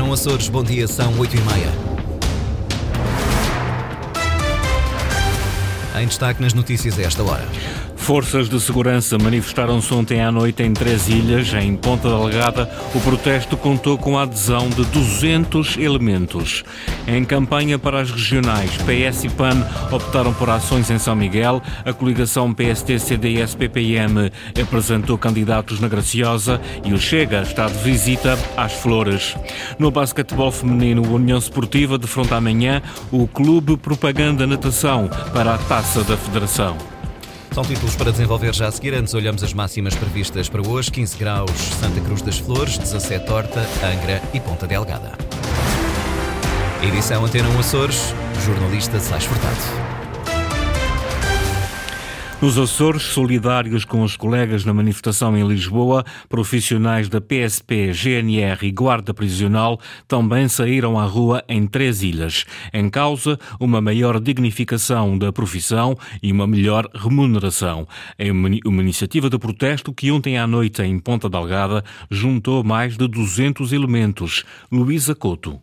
1 Açores, bom dia, são 8 e meia. Em destaque nas notícias a esta hora. Forças de segurança manifestaram-se ontem à noite em três ilhas. Em Ponta Delgada, o protesto contou com a adesão de 200 elementos. Em campanha para as regionais, PS e PAN optaram por ações em São Miguel. A coligação PST-CDS-PPM apresentou candidatos na Graciosa e o Chega está de visita às Flores. No basquetebol feminino, União Esportiva defronta amanhã o Clube Propaganda Natação para a Taça da Federação. São títulos para desenvolver já a seguir. Antes olhamos as máximas previstas para hoje. 15 graus Santa Cruz das Flores, 17 Horta, Angra e Ponta Delgada. Edição Antena 1 Açores, jornalista Sais Furtado. Nos Açores, solidários com os colegas na manifestação em Lisboa, profissionais da PSP, GNR e Guarda Prisional também saíram à rua em três ilhas. Em causa, uma maior dignificação da profissão e uma melhor remuneração. É uma iniciativa de protesto que ontem à noite em Ponta Delgada juntou mais de 200 elementos. Luísa Couto.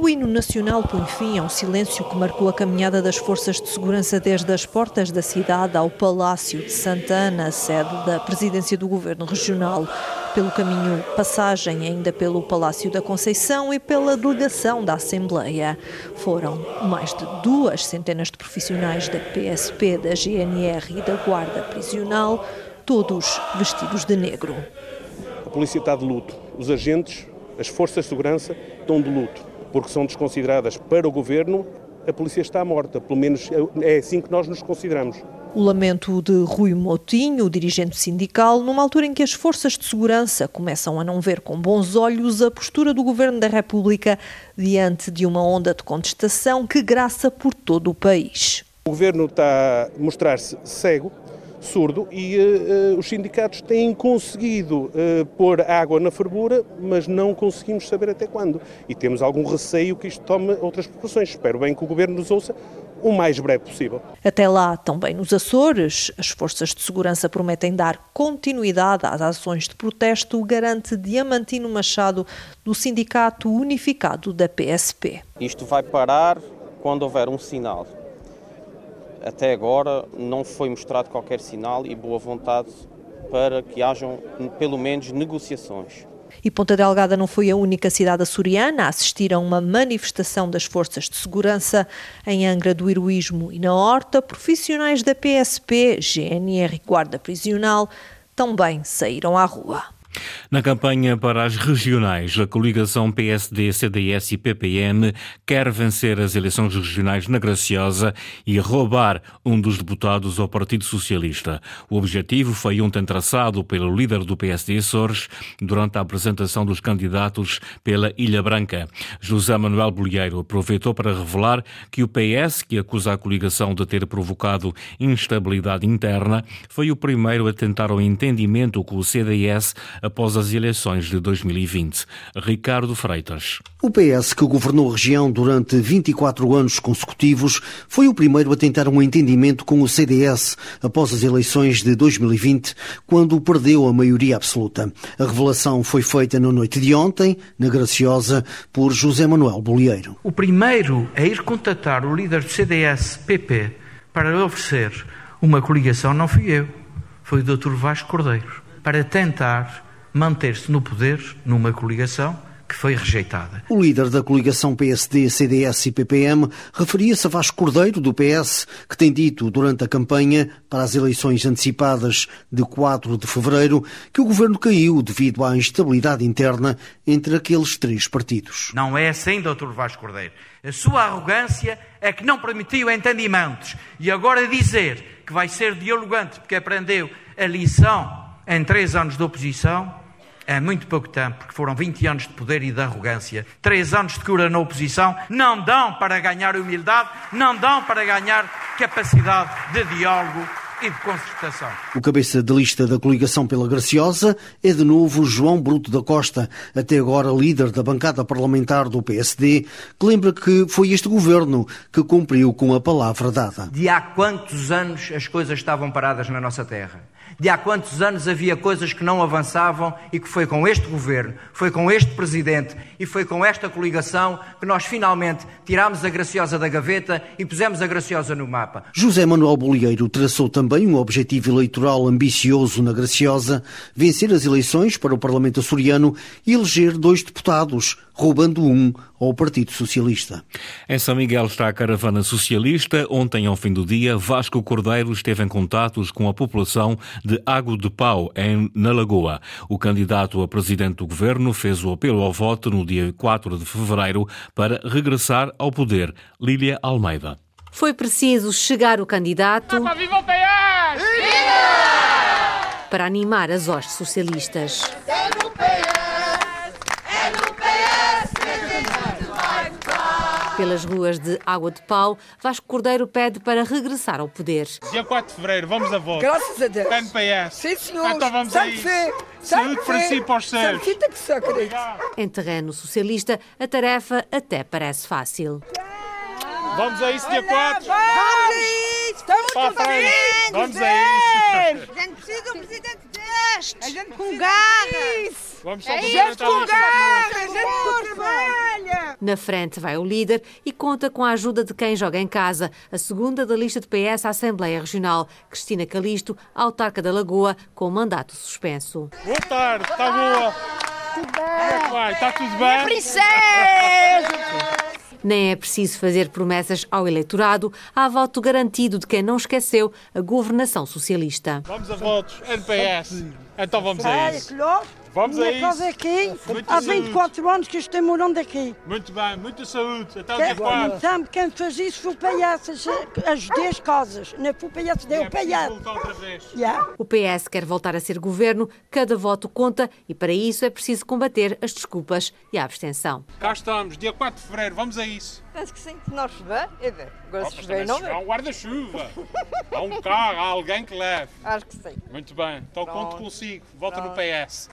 O hino nacional põe fim ao silêncio que marcou a caminhada das forças de segurança desde as portas da cidade ao Palácio de Santa Ana, sede da presidência do governo regional. Pelo caminho passagem ainda pelo Palácio da Conceição e pela delegação da Assembleia. Foram mais de duas centenas de profissionais da PSP, da GNR e da Guarda Prisional, todos vestidos de negro. A polícia está de luto, os agentes, as forças de segurança estão de luto porque são desconsideradas para o governo, a polícia está morta. Pelo menos é assim que nós nos consideramos. O lamento de Rui Motinho, dirigente sindical, numa altura em que as forças de segurança começam a não ver com bons olhos a postura do Governo da República diante de uma onda de contestação que graça por todo o país. O Governo está a mostrar-se cego surdo e uh, os sindicatos têm conseguido uh, pôr água na fervura, mas não conseguimos saber até quando. E temos algum receio que isto tome outras proporções. Espero bem que o Governo nos ouça o mais breve possível. Até lá, também nos Açores, as forças de segurança prometem dar continuidade às ações de protesto, garante Diamantino Machado, do Sindicato Unificado da PSP. Isto vai parar quando houver um sinal até agora não foi mostrado qualquer sinal e boa vontade para que hajam pelo menos negociações. E Ponta Delgada não foi a única cidade açoriana a assistir a uma manifestação das forças de segurança. Em Angra do Heroísmo e na Horta, profissionais da PSP, GNR e Guarda Prisional também saíram à rua. Na campanha para as regionais, a coligação PSD, CDS e PPM quer vencer as eleições regionais na Graciosa e roubar um dos deputados ao Partido Socialista. O objetivo foi ontem traçado pelo líder do PSD Açores durante a apresentação dos candidatos pela Ilha Branca. José Manuel Bolheiro aproveitou para revelar que o PS, que acusa a coligação de ter provocado instabilidade interna, foi o primeiro a tentar o entendimento com o CDS após as eleições de 2020. Ricardo Freitas. O PS, que governou a região durante 24 anos consecutivos, foi o primeiro a tentar um entendimento com o CDS após as eleições de 2020, quando perdeu a maioria absoluta. A revelação foi feita na noite de ontem, na Graciosa, por José Manuel Bolieiro. O primeiro a ir contatar o líder do CDS-PP para lhe oferecer uma coligação não fui eu, foi o Dr. Vasco Cordeiro, para tentar manter-se no poder numa coligação que foi rejeitada. O líder da coligação PSD, CDS e PPM referia-se a Vasco Cordeiro, do PS, que tem dito durante a campanha para as eleições antecipadas de 4 de fevereiro que o governo caiu devido à instabilidade interna entre aqueles três partidos. Não é assim, doutor Vasco Cordeiro. A sua arrogância é que não permitiu entendimentos. E agora dizer que vai ser dialogante porque aprendeu a lição em três anos de oposição, é muito pouco tempo, porque foram 20 anos de poder e de arrogância. Três anos de cura na oposição não dão para ganhar humildade, não dão para ganhar capacidade de diálogo e de concertação. O cabeça de lista da coligação pela Graciosa é de novo João Bruto da Costa, até agora líder da bancada parlamentar do PSD, que lembra que foi este governo que cumpriu com a palavra dada. De há quantos anos as coisas estavam paradas na nossa terra? De há quantos anos havia coisas que não avançavam e que foi com este governo, foi com este presidente e foi com esta coligação que nós finalmente tirámos a Graciosa da gaveta e pusemos a Graciosa no mapa. José Manuel Bolieiro traçou também um objetivo eleitoral ambicioso na Graciosa, vencer as eleições para o Parlamento açoriano e eleger dois deputados, roubando um ao Partido Socialista. Em São Miguel está a caravana socialista. Ontem, ao fim do dia, Vasco Cordeiro esteve em contatos com a população de Água de Pau, em, na Lagoa. O candidato a presidente do governo fez o apelo ao voto no dia 4 de fevereiro para regressar ao poder. Lília Almeida. Foi preciso chegar o candidato Viva o PS! Viva! para animar as hostes socialistas. Pelas ruas de Água de Pau, Vasco Cordeiro pede para regressar ao poder. Dia 4 de fevereiro, vamos a voto. Graças a Deus. PNPS. Sim, senhor. Então vamos Santo a isso. fé. Saúde para si e para os seus. Santo fita que só, querido. Em terreno socialista, a tarefa até parece fácil. Vamos a isso dia 4. Vamos. Estamos Para a frente. Vamos a isso. A gente precisa de um presidente deste. A gente com garras. Vamos só É tal com garras. A gente com trabalha. Na frente vai o líder e conta com a ajuda de quem joga em casa, a segunda da lista de PS à Assembleia Regional, Cristina Calisto, autarca da Lagoa, com mandato suspenso. Boa tarde, está boa. Como é que vai? Está tudo bem? Princesa. Nem é preciso fazer promessas ao eleitorado, há voto garantido de quem não esqueceu a governação socialista. Vamos a votos. NPS. Então vamos a isso. Vamos a Minha casa é isso. aqui. Muita Há saúde. 24 anos que estou morando aqui. Muito bem, muita saúde. Até o dia Quem, 4. então, quem fez isso foi o PS, as 10 casas. Não foi o PS, deu É o preciso PS. Yeah. O PS quer voltar a ser governo, cada voto conta e para isso é preciso combater as desculpas e a abstenção. Cá estamos, dia 4 de fevereiro. Vamos a isso. Penso que sim, se nós chover, é ver. Agora se chover, também não se há vê. um guarda-chuva. Há um carro, há alguém que leve. Acho que sim. Muito bem, então conto Pronto. consigo. Volta no PS.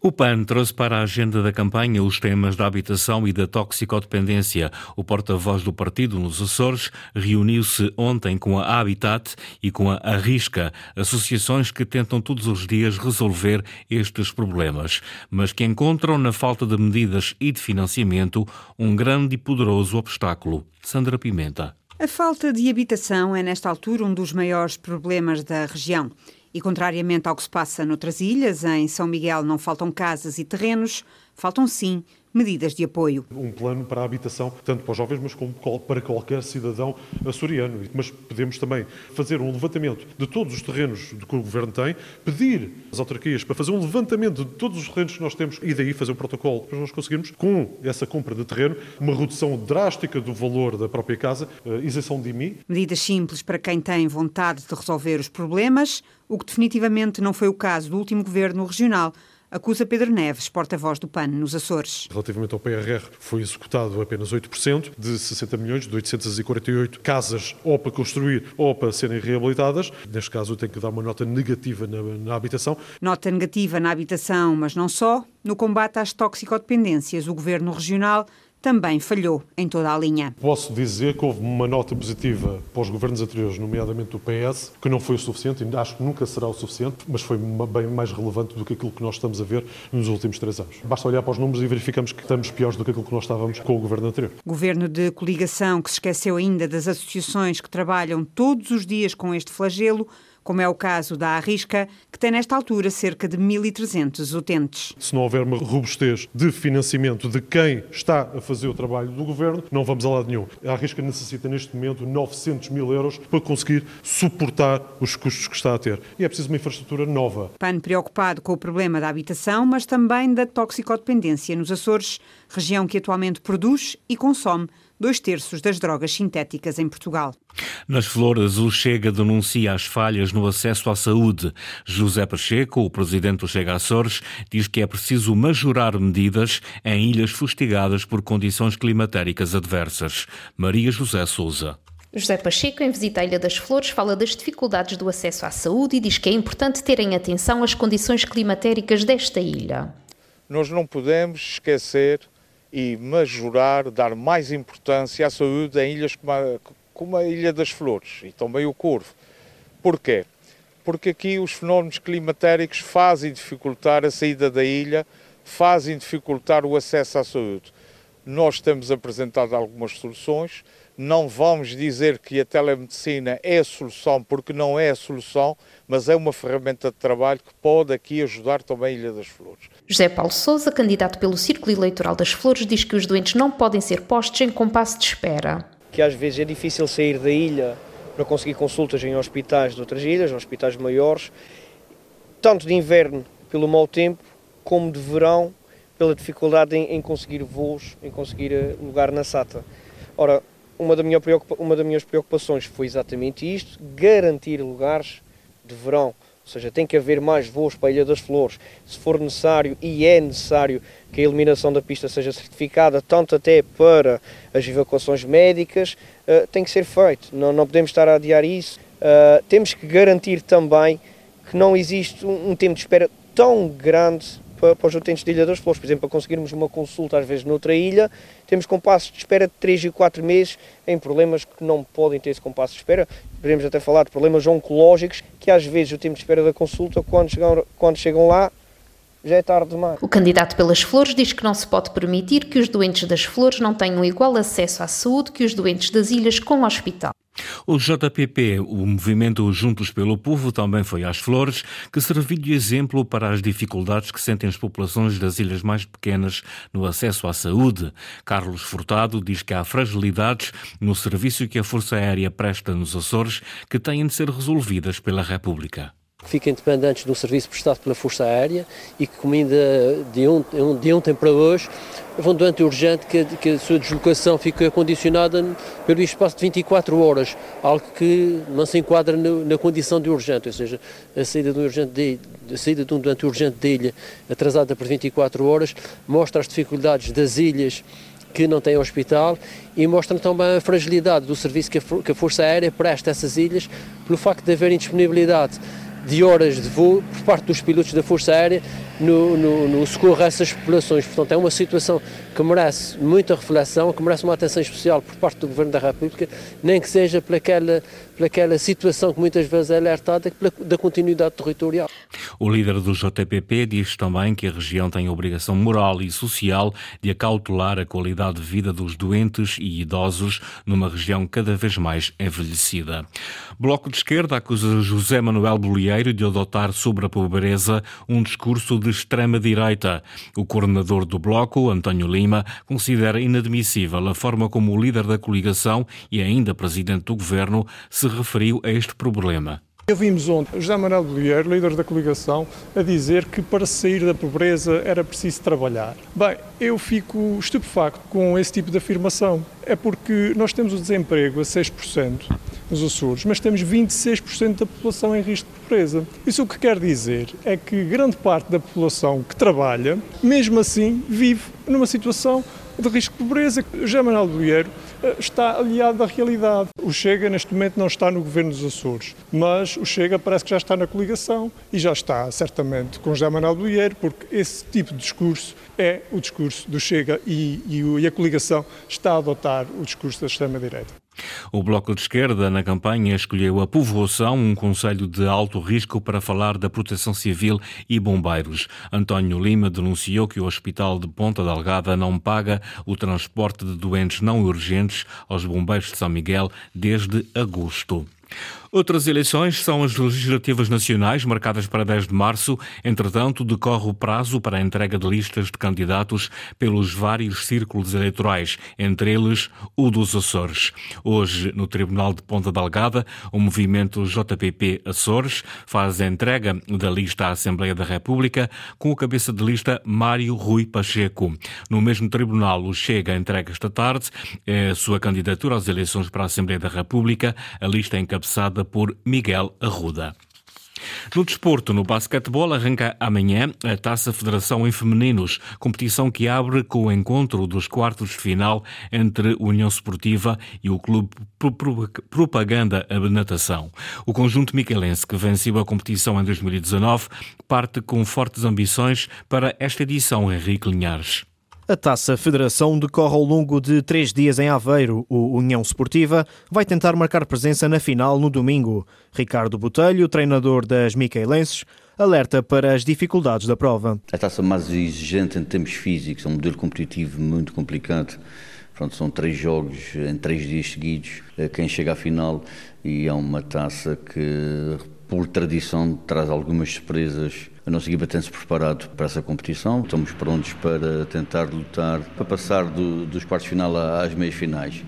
O PAN trouxe para a agenda da campanha os temas da habitação e da toxicodependência. O porta-voz do partido nos Açores reuniu-se ontem com a Habitat e com a Arrisca, associações que tentam todos os dias resolver estes problemas, mas que encontram na falta de medidas e de financiamento um grande e poderoso obstáculo. Sandra Pimenta. A falta de habitação é, nesta altura, um dos maiores problemas da região. E, contrariamente ao que se passa noutras ilhas, em São Miguel não faltam casas e terrenos, faltam sim medidas de apoio. Um plano para a habitação, tanto para os jovens, mas como para qualquer cidadão açoriano. Mas podemos também fazer um levantamento de todos os terrenos que o Governo tem, pedir às autarquias para fazer um levantamento de todos os terrenos que nós temos e daí fazer um protocolo para nós conseguirmos, com essa compra de terreno, uma redução drástica do valor da própria casa, eh, isenção de IMI, Medidas simples para quem tem vontade de resolver os problemas, o que definitivamente não foi o caso do último governo regional, acusa Pedro Neves, porta-voz do PAN nos Açores. Relativamente ao PRR, foi executado apenas 8%, de 60 milhões, de 848 casas ou para construir ou para serem reabilitadas. Neste caso, eu tenho que dar uma nota negativa na, na habitação. Nota negativa na habitação, mas não só. No combate às toxicodependências, o governo regional também falhou em toda a linha. Posso dizer que houve uma nota positiva para os governos anteriores, nomeadamente do PS, que não foi o suficiente, e acho que nunca será o suficiente, mas foi bem mais relevante do que aquilo que nós estamos a ver nos últimos três anos. Basta olhar para os números e verificamos que estamos piores do que aquilo que nós estávamos com o governo anterior. Governo de coligação que se esqueceu ainda das associações que trabalham todos os dias com este flagelo, como é o caso da Arrisca, que tem nesta altura cerca de 1.300 utentes. Se não houver uma robustez de financiamento de quem está a fazer o trabalho do governo, não vamos a lado nenhum. A Arrisca necessita neste momento 900 mil euros para conseguir suportar os custos que está a ter. E é preciso uma infraestrutura nova. PAN preocupado com o problema da habitação, mas também da toxicodependência nos Açores, região que atualmente produz e consome dois terços das drogas sintéticas em Portugal. Nas Flores, o Chega denuncia as falhas no acesso à saúde. José Pacheco, o presidente do Chega Açores, diz que é preciso majorar medidas em ilhas fustigadas por condições climatéricas adversas. Maria José Souza. José Pacheco, em visita à Ilha das Flores, fala das dificuldades do acesso à saúde e diz que é importante terem atenção às condições climatéricas desta ilha. Nós não podemos esquecer e majorar, dar mais importância à saúde em ilhas como a, como a Ilha das Flores e também o Corvo. Porquê? porque aqui os fenómenos climatéricos fazem dificultar a saída da ilha, fazem dificultar o acesso à saúde. Nós temos apresentado algumas soluções, não vamos dizer que a telemedicina é a solução, porque não é a solução, mas é uma ferramenta de trabalho que pode aqui ajudar também a Ilha das Flores. José Paulo Souza, candidato pelo Círculo Eleitoral das Flores, diz que os doentes não podem ser postos em compasso de espera. Que às vezes é difícil sair da ilha para conseguir consultas em hospitais de outras ilhas, hospitais maiores, tanto de inverno pelo mau tempo, como de verão pela dificuldade em, em conseguir voos, em conseguir eh, lugar na SATA. Ora, uma, da minha uma das minhas preocupações foi exatamente isto, garantir lugares de verão. Ou seja, tem que haver mais voos para a Ilha das Flores. Se for necessário, e é necessário, que a eliminação da pista seja certificada, tanto até para as evacuações médicas, uh, tem que ser feito. Não, não podemos estar a adiar isso. Uh, temos que garantir também que não existe um, um tempo de espera tão grande para, para os utentes de Ilha das Flores. Por exemplo, para conseguirmos uma consulta às vezes noutra ilha, temos compassos de espera de 3 e 4 meses em problemas que não podem ter esse compasso de espera. Podemos até falar de problemas oncológicos, que às vezes o tempo de espera da consulta, quando chegam, quando chegam lá, já é tarde demais. O candidato pelas flores diz que não se pode permitir que os doentes das flores não tenham igual acesso à saúde que os doentes das ilhas com hospital. O JPP, o movimento Juntos pelo Povo, também foi às Flores, que serviu de exemplo para as dificuldades que sentem as populações das ilhas mais pequenas no acesso à saúde. Carlos Furtado diz que há fragilidades no serviço que a Força Aérea presta nos Açores que têm de ser resolvidas pela República que fiquem dependentes de um serviço prestado pela Força Aérea e que, como ainda de, um, de ontem para hoje, vão doente urgente que, que a sua deslocação fica condicionada pelo espaço de 24 horas, algo que não se enquadra no, na condição de urgente, ou seja, a saída de um, urgente de, a saída de um doente urgente da ilha atrasada por 24 horas mostra as dificuldades das ilhas que não têm hospital e mostram também a fragilidade do serviço que a, que a Força Aérea presta a essas ilhas pelo facto de haver indisponibilidade de horas de voo por parte dos pilotos da Força Aérea no, no, no, socorro a essas populações. Portanto, é uma situação que merece muita reflexão, que merece uma atenção especial por parte do Governo da República, nem que seja pelaquela, pelaquela situação que muitas vezes é alertada pela, da continuidade territorial. O líder do JPP diz também que a região tem a obrigação moral e social de acautelar a qualidade de vida dos doentes e idosos numa região cada vez mais envelhecida. Bloco de Esquerda acusa José Manuel Bolieiro de adotar sobre a pobreza um discurso de extrema-direita. O coordenador do Bloco, António Lima, considera inadmissível a forma como o líder da coligação e ainda presidente do governo se referiu a este problema. Ouvimos ontem José Manuel Bolieiro, líder da coligação, a dizer que para sair da pobreza era preciso trabalhar. Bem, eu fico estupefacto com esse tipo de afirmação. É porque nós temos o desemprego a 6% nos Açores, mas temos 26% da população em risco de pobreza. Isso o que quer dizer é que grande parte da população que trabalha, mesmo assim, vive numa situação de risco de pobreza. José Manuel Bolieiro eh, está aliado à realidade. O Chega, neste momento, não está no governo dos Açores, mas o Chega parece que já está na coligação e já está, certamente, com José Manuel Bolieiro, porque esse tipo de discurso é o discurso do Chega e, e a coligação está a adotar o discurso da extrema-direita. O Bloco de Esquerda, na campanha, escolheu a povoação, um conselho de alto risco, para falar da proteção civil e bombeiros. António Lima denunciou que o Hospital de Ponta Delgada não paga o transporte de doentes não urgentes aos bombeiros de São Miguel desde agosto. Outras eleições são as legislativas nacionais, marcadas para 10 de março. Entretanto, decorre o prazo para a entrega de listas de candidatos pelos vários círculos eleitorais, entre eles o dos Açores. Hoje, no Tribunal de Ponta Delgada, o movimento JPP Açores faz a entrega da lista à Assembleia da República com o cabeça de lista Mário Rui Pacheco. No mesmo tribunal, o Chega entrega esta tarde a sua candidatura às eleições para a Assembleia da República. A lista encabeçada por Miguel Arruda. No desporto, no basquetebol, arranca amanhã a Taça Federação em Femininos, competição que abre com o encontro dos quartos de final entre União Esportiva e o Clube Propaganda a Natação. O conjunto miquelense, que venceu a competição em 2019, parte com fortes ambições para esta edição, Henrique Linhares. A Taça Federação decorre ao longo de três dias em Aveiro. O União Esportiva vai tentar marcar presença na final no domingo. Ricardo Botelho, treinador das Miquelenses, alerta para as dificuldades da prova. A taça mais exigente em termos físicos, é um modelo competitivo muito complicado. Pronto, são três jogos em três dias seguidos. Quem chega à final e é uma taça que, por tradição, traz algumas surpresas a nossa equipa tem-se preparado para essa competição, estamos prontos para tentar lutar, para passar do, dos quartos final às meias finais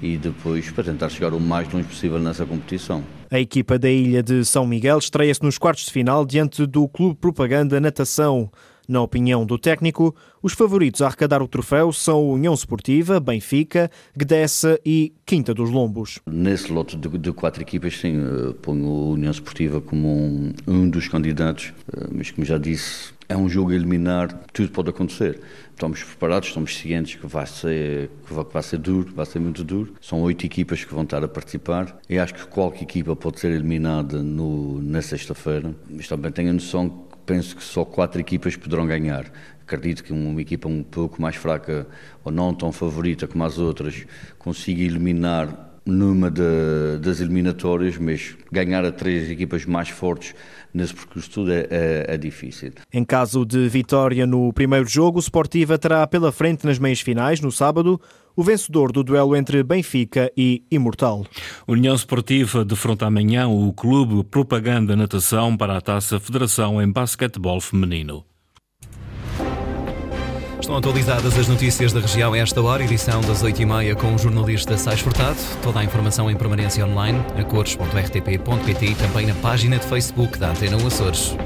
e depois para tentar chegar o mais longe possível nessa competição. A equipa da Ilha de São Miguel estreia-se nos quartos de final diante do Clube Propaganda Natação. Na opinião do técnico, os favoritos a arrecadar o troféu são o União Esportiva, Benfica, Gdessa e Quinta dos Lombos. Nesse lote de, de quatro equipas, sim, eh, ponho a União Esportiva como um, um dos candidatos, eh, mas como já disse, é um jogo a eliminar, tudo pode acontecer. Estamos preparados, estamos cientes que vai ser, que vai, que vai ser duro, vai ser muito duro. São oito equipas que vão estar a participar e acho que qualquer equipa pode ser eliminada no, na sexta-feira. Mas também tenho a noção penso que só quatro equipas poderão ganhar. Acredito que uma equipa um pouco mais fraca ou não tão favorita como as outras consiga eliminar numa de, das eliminatórias, mas ganhar a três equipas mais fortes nesse percurso tudo é, é, é, difícil. Em caso de vitória no primeiro jogo, o Sportiva terá pela frente nas meias finais, no sábado, o vencedor do duelo entre Benfica e Imortal. União Esportiva defronta amanhã o Clube Propaganda Natação para a Taça Federação em Basquetebol Feminino. Estão atualizadas as notícias da região a esta hora, edição das 8h30 com o jornalista Sais Furtado. Toda a informação em permanência online, a cores.rtp.pt e também na página de Facebook da Antena Açores.